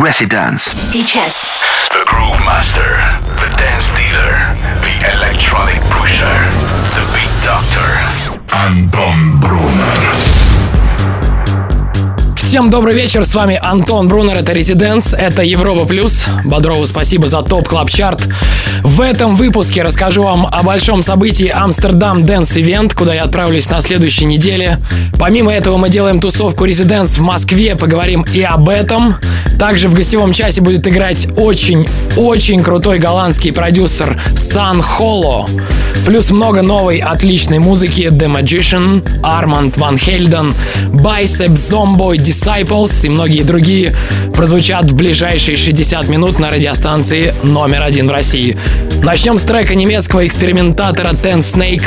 Residence. Сейчас. The Groove Master, the Dance Dealer, the Electronic Pusher, the Beat Doctor. Anton Brunner. Всем добрый вечер, с вами Антон Брунер, это ResiDANCE, это Европа Плюс. Бодрову спасибо за Top Club Chart. В этом выпуске расскажу вам о большом событии Amsterdam Dance Event, куда я отправлюсь на следующей неделе. Помимо этого мы делаем тусовку ResiDANCE в Москве, поговорим и об этом. Также в гостевом часе будет играть очень-очень крутой голландский продюсер Сан Холло. Плюс много новой отличной музыки The Magician, Арманд Ван Хельден, Bicep Zomboy Disciples и многие другие прозвучат в ближайшие 60 минут на радиостанции номер один в России. Начнем с трека немецкого экспериментатора Ten Snake.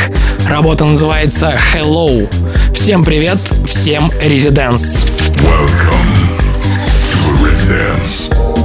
Работа называется Hello. Всем привет, всем резиденс. Welcome to Residence.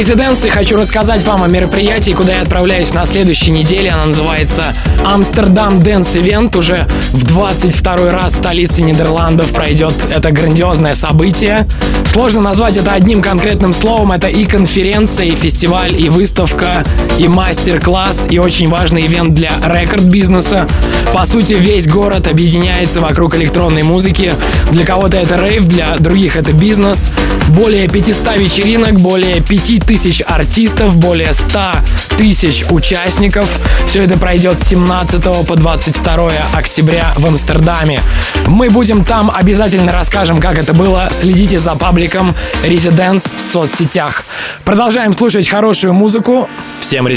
Это Резиденс, и хочу рассказать вам о мероприятии, куда я отправляюсь на следующей неделе. Она называется Амстердам Дэнс Event. Уже в 22 раз в столице Нидерландов пройдет это грандиозное событие. Сложно назвать это одним конкретным словом. Это и конференция, и фестиваль, и выставка, и мастер-класс, и очень важный ивент для рекорд-бизнеса. По сути, весь город объединяется вокруг электронной музыки. Для кого-то это рейв, для других это бизнес. Более 500 вечеринок, более 5000 артистов, более 100 тысяч участников. Все это пройдет с 17 по 22 октября в Амстердаме. Мы будем там, обязательно расскажем, как это было. Следите за пабликом Residence в соцсетях. Продолжаем слушать хорошую музыку. Всем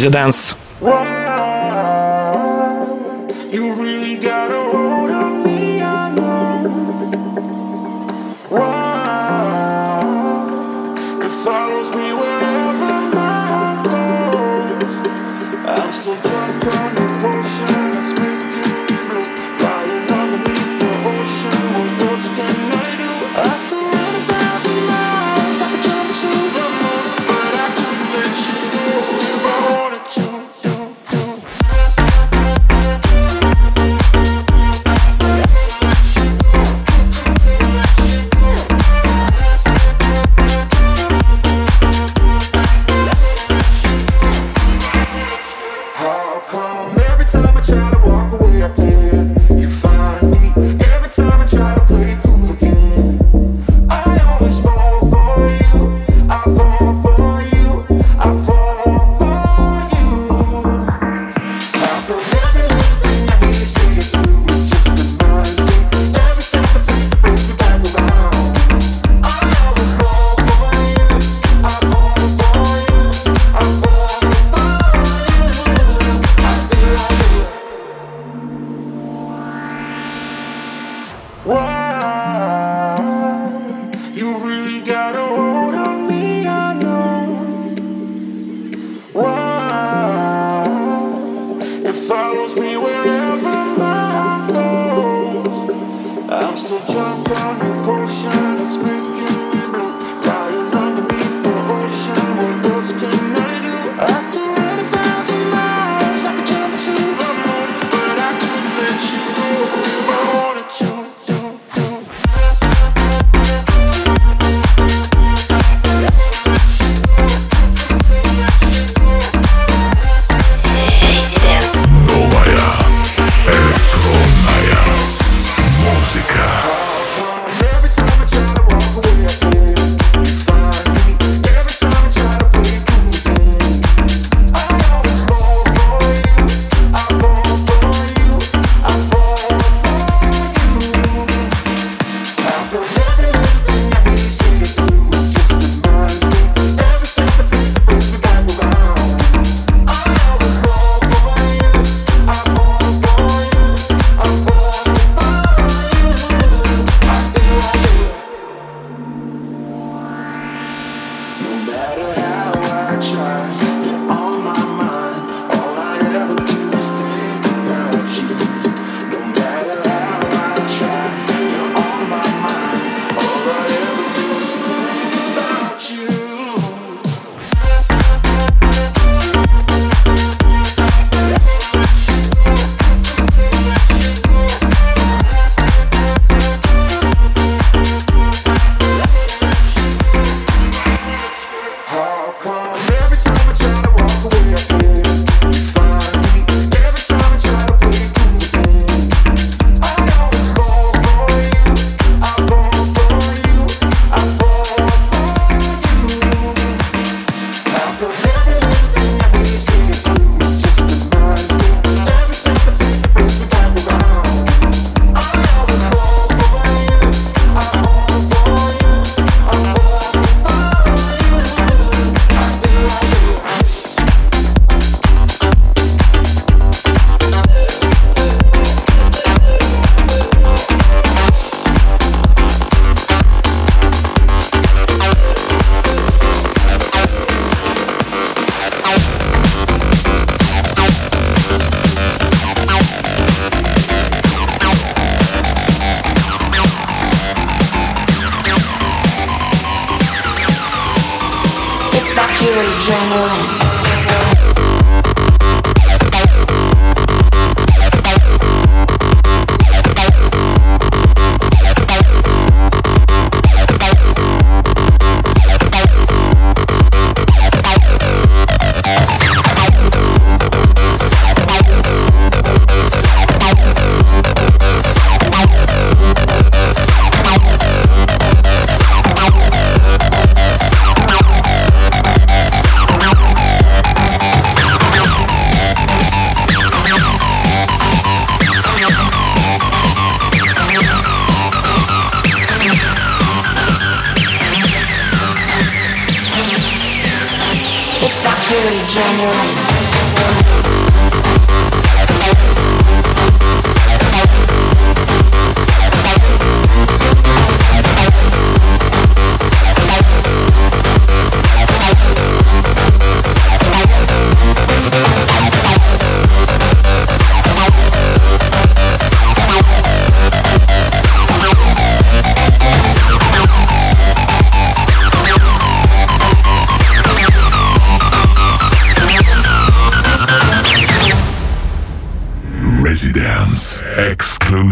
Thank you.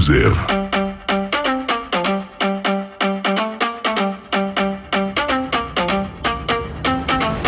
exclusive.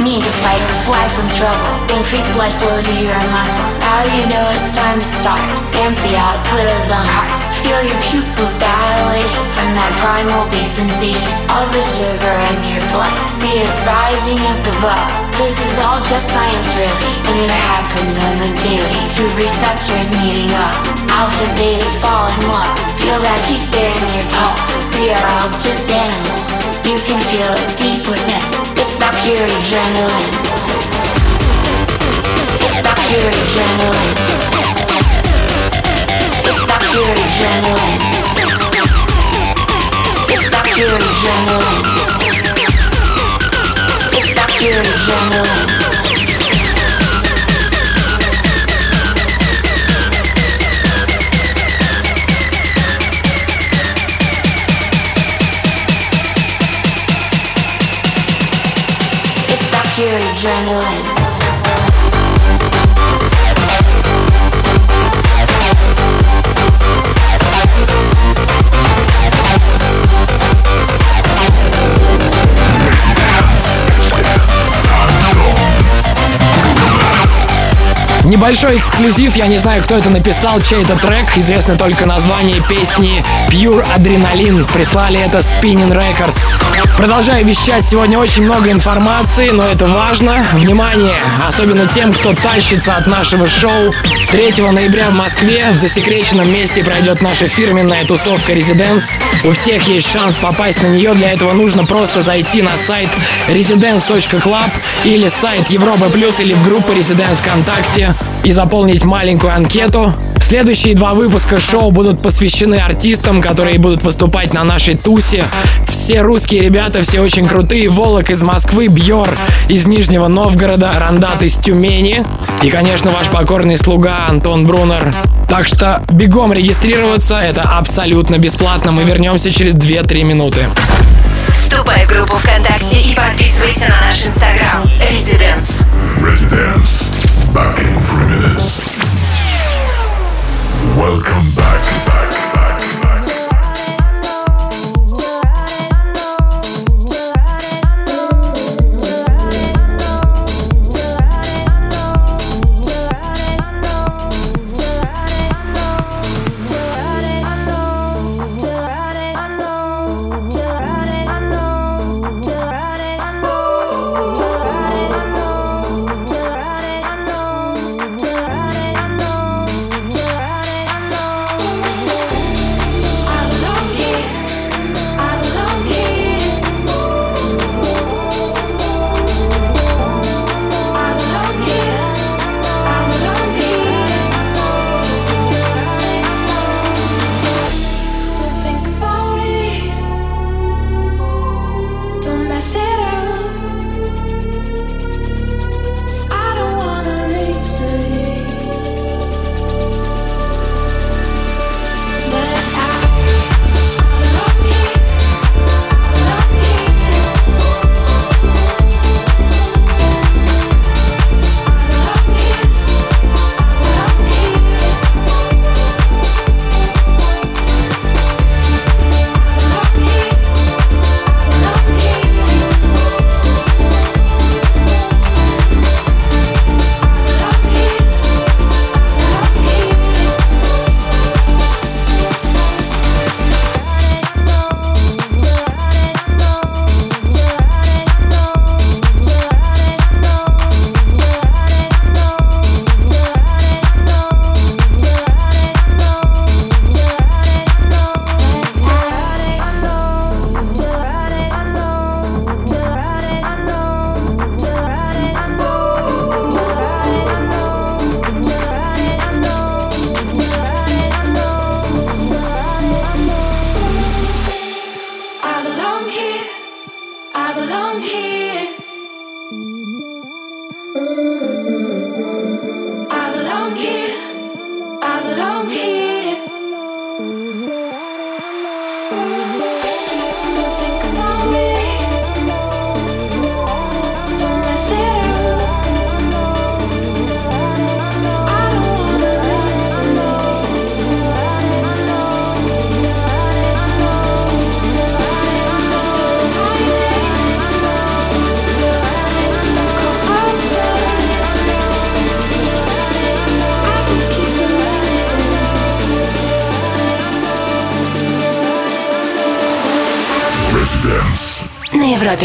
Need to fight, fly from trouble, increase blood flow to your muscles. How you know it's time to start? Amp out, output of the heart feel your pupils dilate from that primal base sensation of the sugar in your blood. See it rising up above. This is all just science, really, and it happens on the daily. Two receptors meeting up, alpha, beta, fall in love. Feel that heat there in your pulse. We are all just animals. You can feel it deep within. It's not pure adrenaline. It's not pure adrenaline pure adrenaline. It's that pure adrenaline. It's that. Pure adrenaline. Небольшой эксклюзив, я не знаю, кто это написал, чей это трек, известно только название песни Pure Adrenaline. Прислали это Spinning Records. Продолжаю вещать, сегодня очень много информации, но это важно. Внимание, особенно тем, кто тащится от нашего шоу. 3 ноября в Москве в засекреченном месте пройдет наша фирменная тусовка Residence. У всех есть шанс попасть на нее, для этого нужно просто зайти на сайт residence.club или сайт Европа Плюс или в группу Residence ВКонтакте и заполнить маленькую анкету. Следующие два выпуска шоу будут посвящены артистам, которые будут выступать на нашей тусе. Все русские ребята, все очень крутые. Волок из Москвы, Бьор из Нижнего Новгорода, Рандат из Тюмени. И, конечно, ваш покорный слуга Антон Брунер. Так что бегом регистрироваться, это абсолютно бесплатно. Мы вернемся через 2-3 минуты. Вступай в группу ВКонтакте и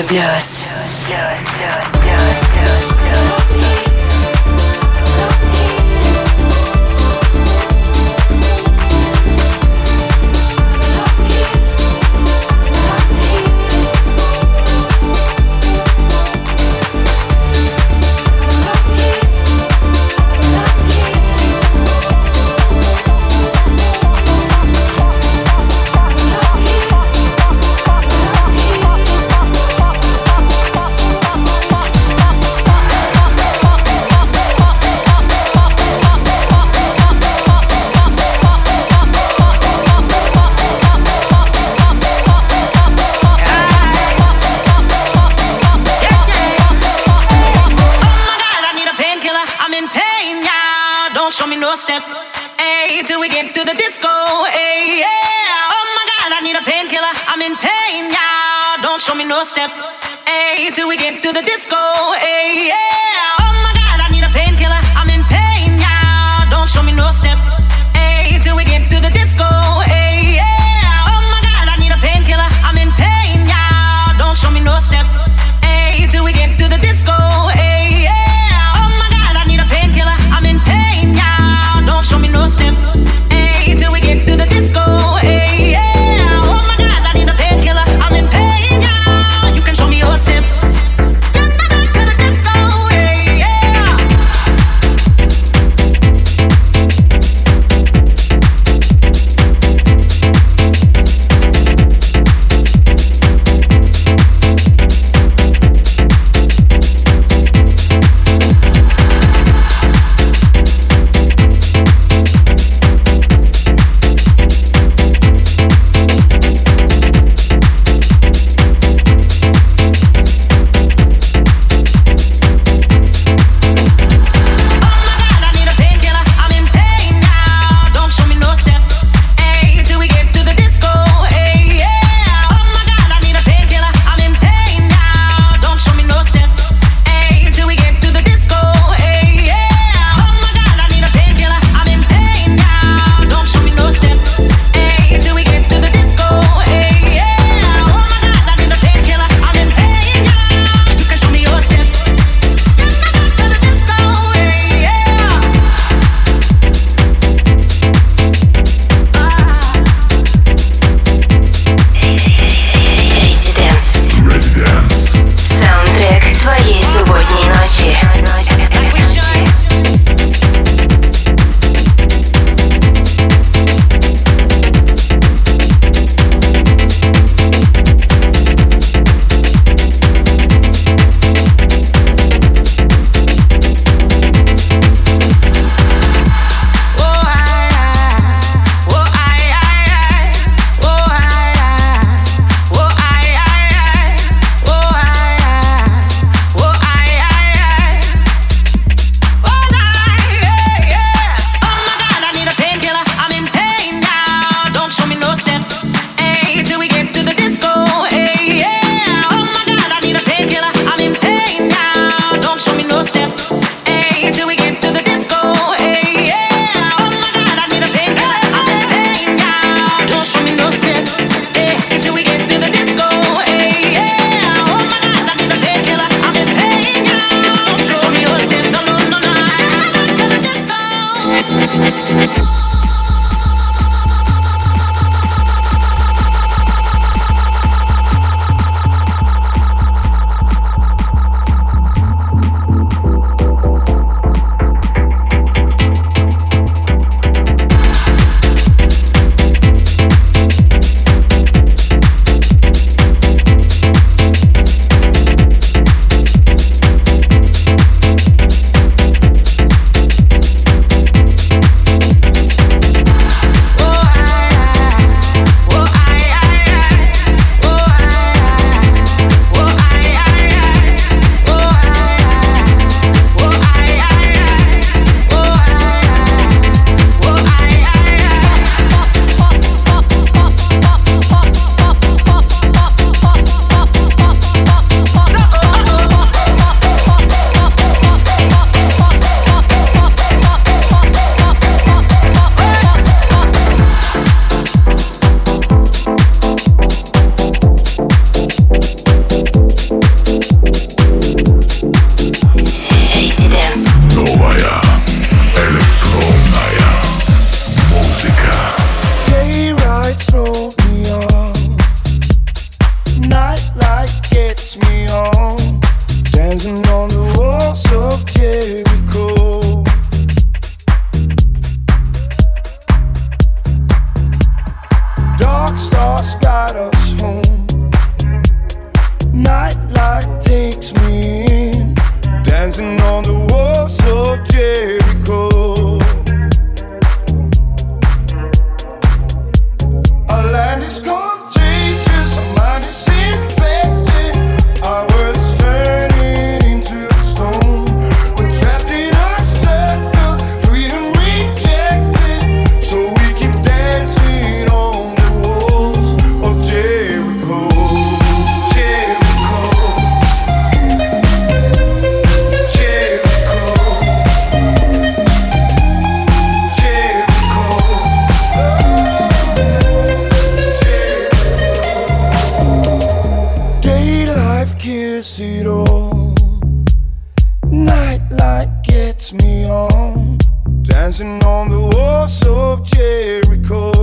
Bleu miracle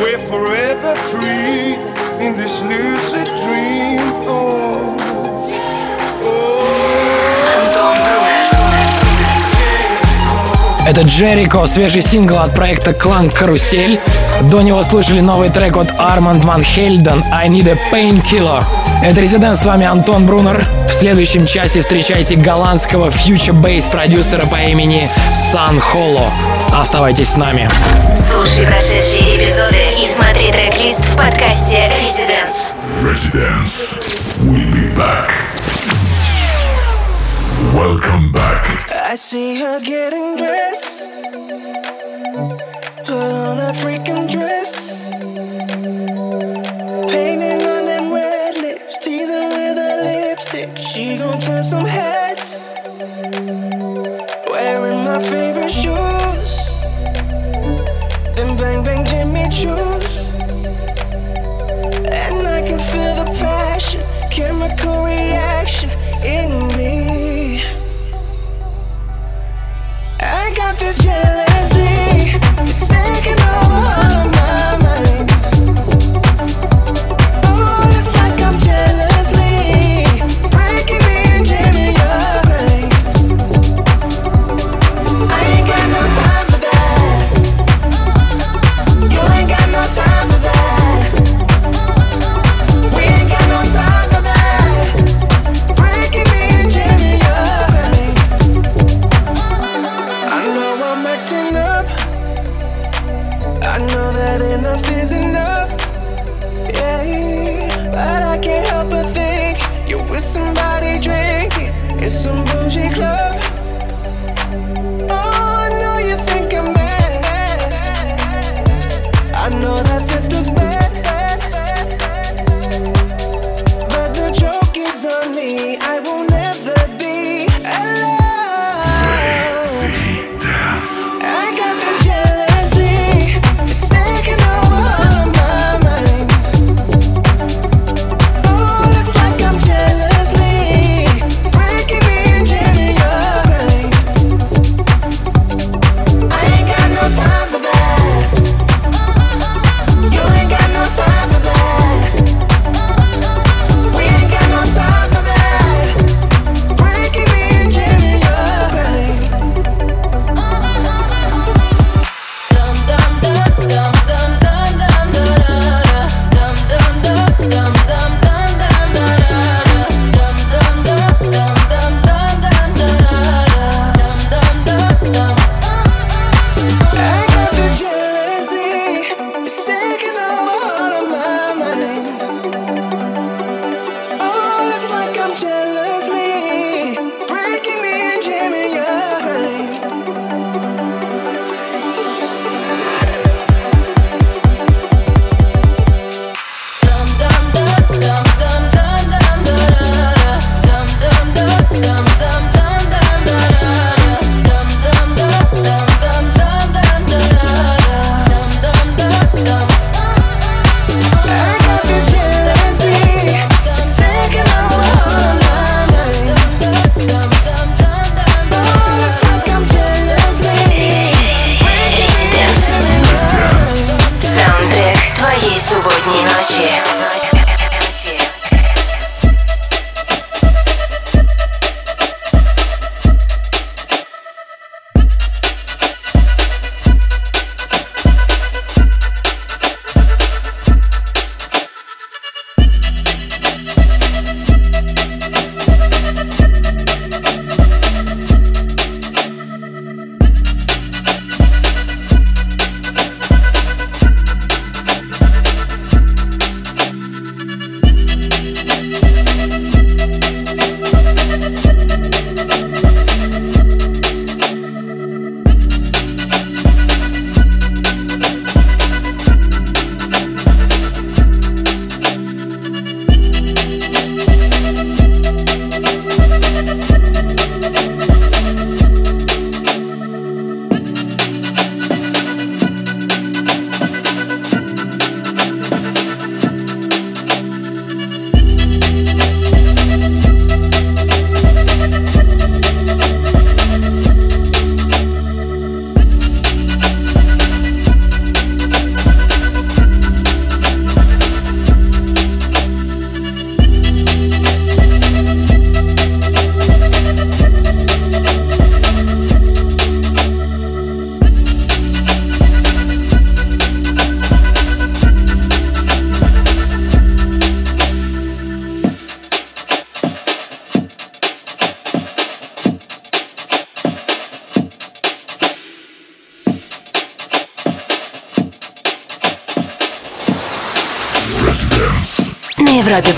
We're forever free in this lucid dream. Oh. oh. Это Джерико, свежий сингл от проекта «Клан Карусель». До него слышали новый трек от Арманд Ван Хельден «I Need a Painkiller». Это Резидент, с вами Антон Брунер. В следующем часе встречайте голландского фьючер-бейс-продюсера по имени Сан Холо. Оставайтесь с нами. Слушай прошедшие эпизоды и смотри трек-лист в подкасте Residence. Residence. We'll be back. Welcome back. I see her getting dressed. dress.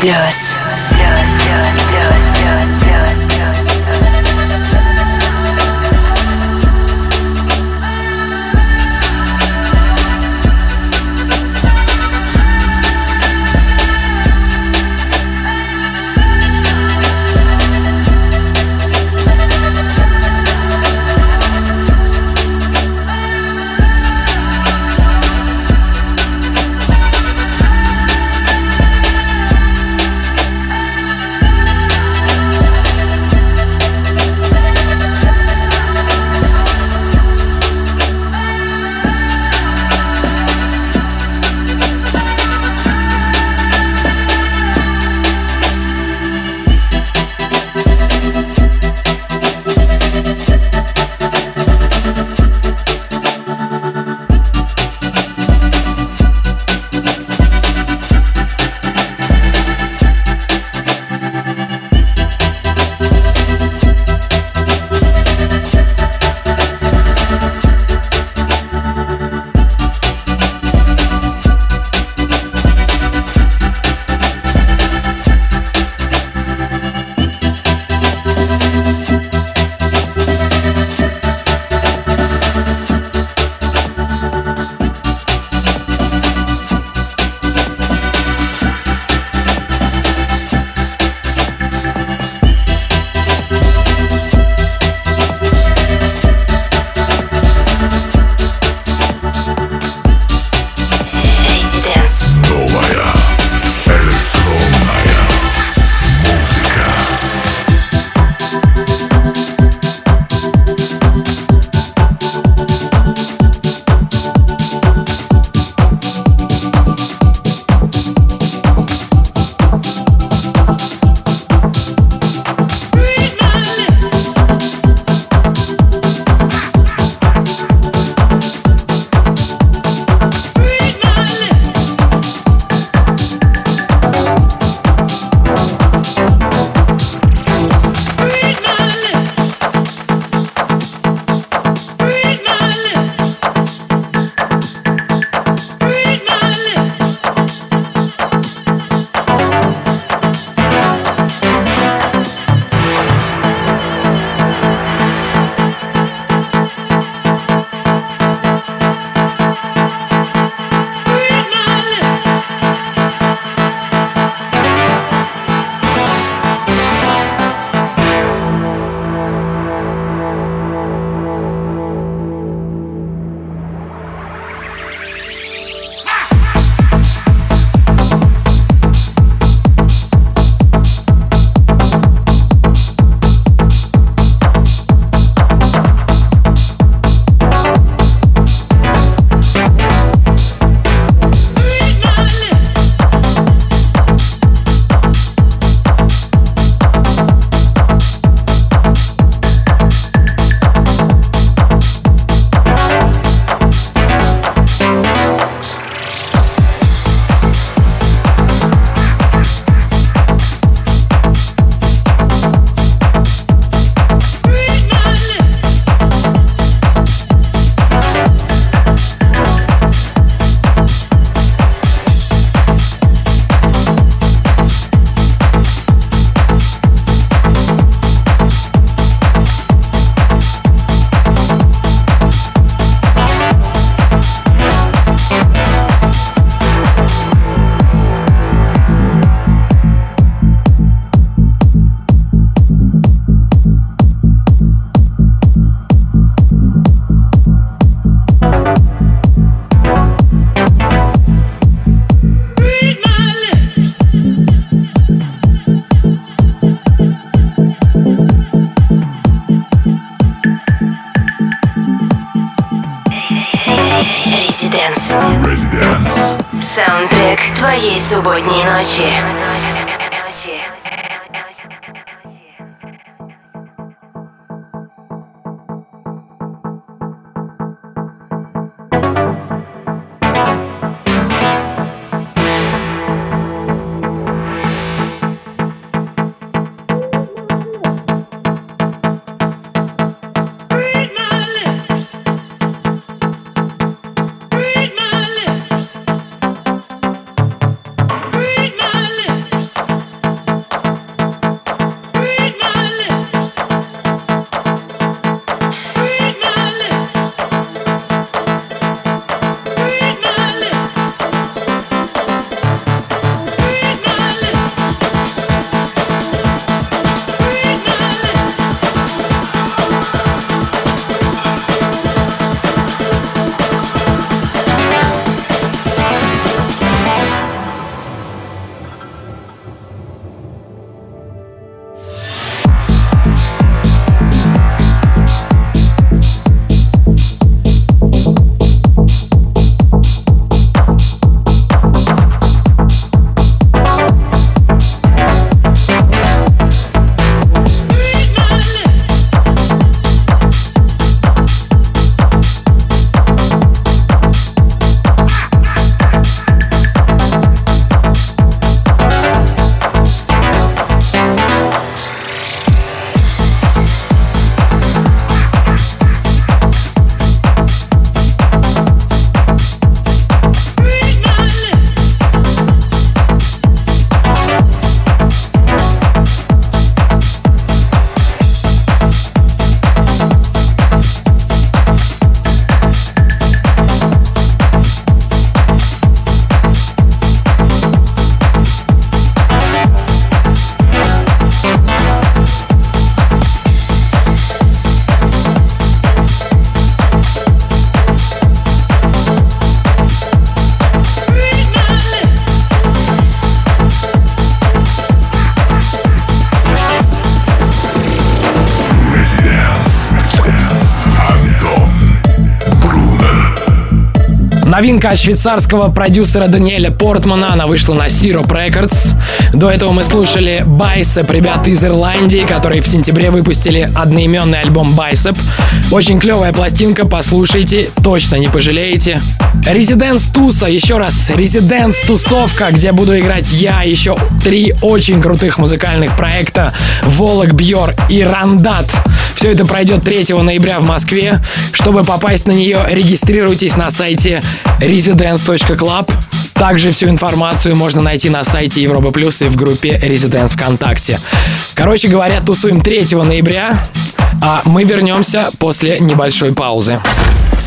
На субботней ночи. Новинка от швейцарского продюсера Даниэля Портмана, она вышла на Syrup Records. До этого мы слушали Bicep, ребят из Ирландии, которые в сентябре выпустили одноименный альбом Bicep. Очень клевая пластинка, послушайте, точно не пожалеете. Резиденс Туса, еще раз, Резиденс Тусовка, где буду играть я, еще три очень крутых музыкальных проекта, Волок, Бьор и Рандат. Все это пройдет 3 ноября в Москве. Чтобы попасть на нее, регистрируйтесь на сайте residence.club. Также всю информацию можно найти на сайте Европа Плюс и в группе Residence ВКонтакте. Короче говоря, тусуем 3 ноября, а мы вернемся после небольшой паузы.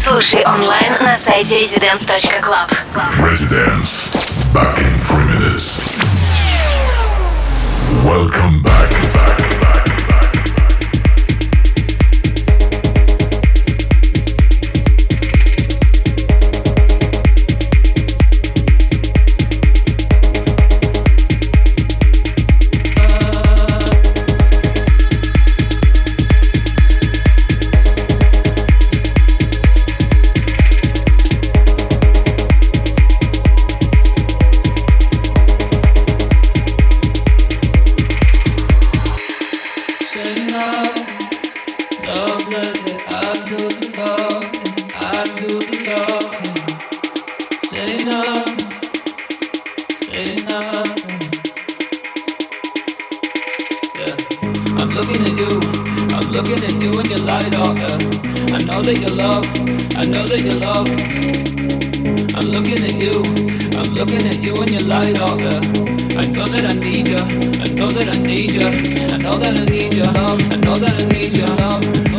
Слушай онлайн на сайте residence.club. Residence. Back in three minutes. Welcome back. I'm looking at you, I'm looking at you and your light up. Yeah. I know that you love, I know that you love. I'm looking at you, I'm looking at you and your light up. Yeah. I know that I need you, I know that I need you, I know that I need your love, I know that I need your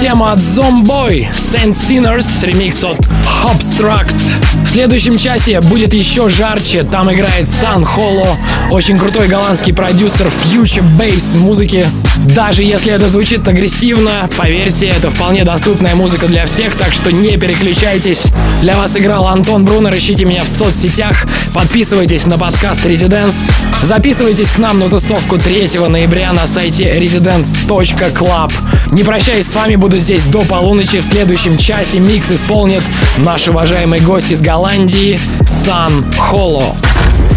тема от Zomboy, Saint Sinners, ремикс от Hobstruct. В следующем часе будет еще жарче, там играет Сан Холо, очень крутой голландский продюсер Future Bass музыки. Даже если это звучит агрессивно, поверьте, это вполне доступная музыка для всех, так что не переключайтесь. Для вас играл Антон Брунер, ищите меня в соцсетях, подписывайтесь на подкаст Residence, записывайтесь к нам на тусовку 3 ноября на сайте residence.club. Не прощаюсь с вами, буду здесь до полуночи. В следующем часе микс исполнит наш уважаемый гость из Голландии Сан Холо.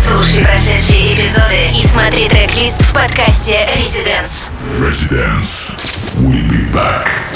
Слушай прошедшие эпизоды и смотри трек-лист в подкасте Residence. Residence. We'll be back.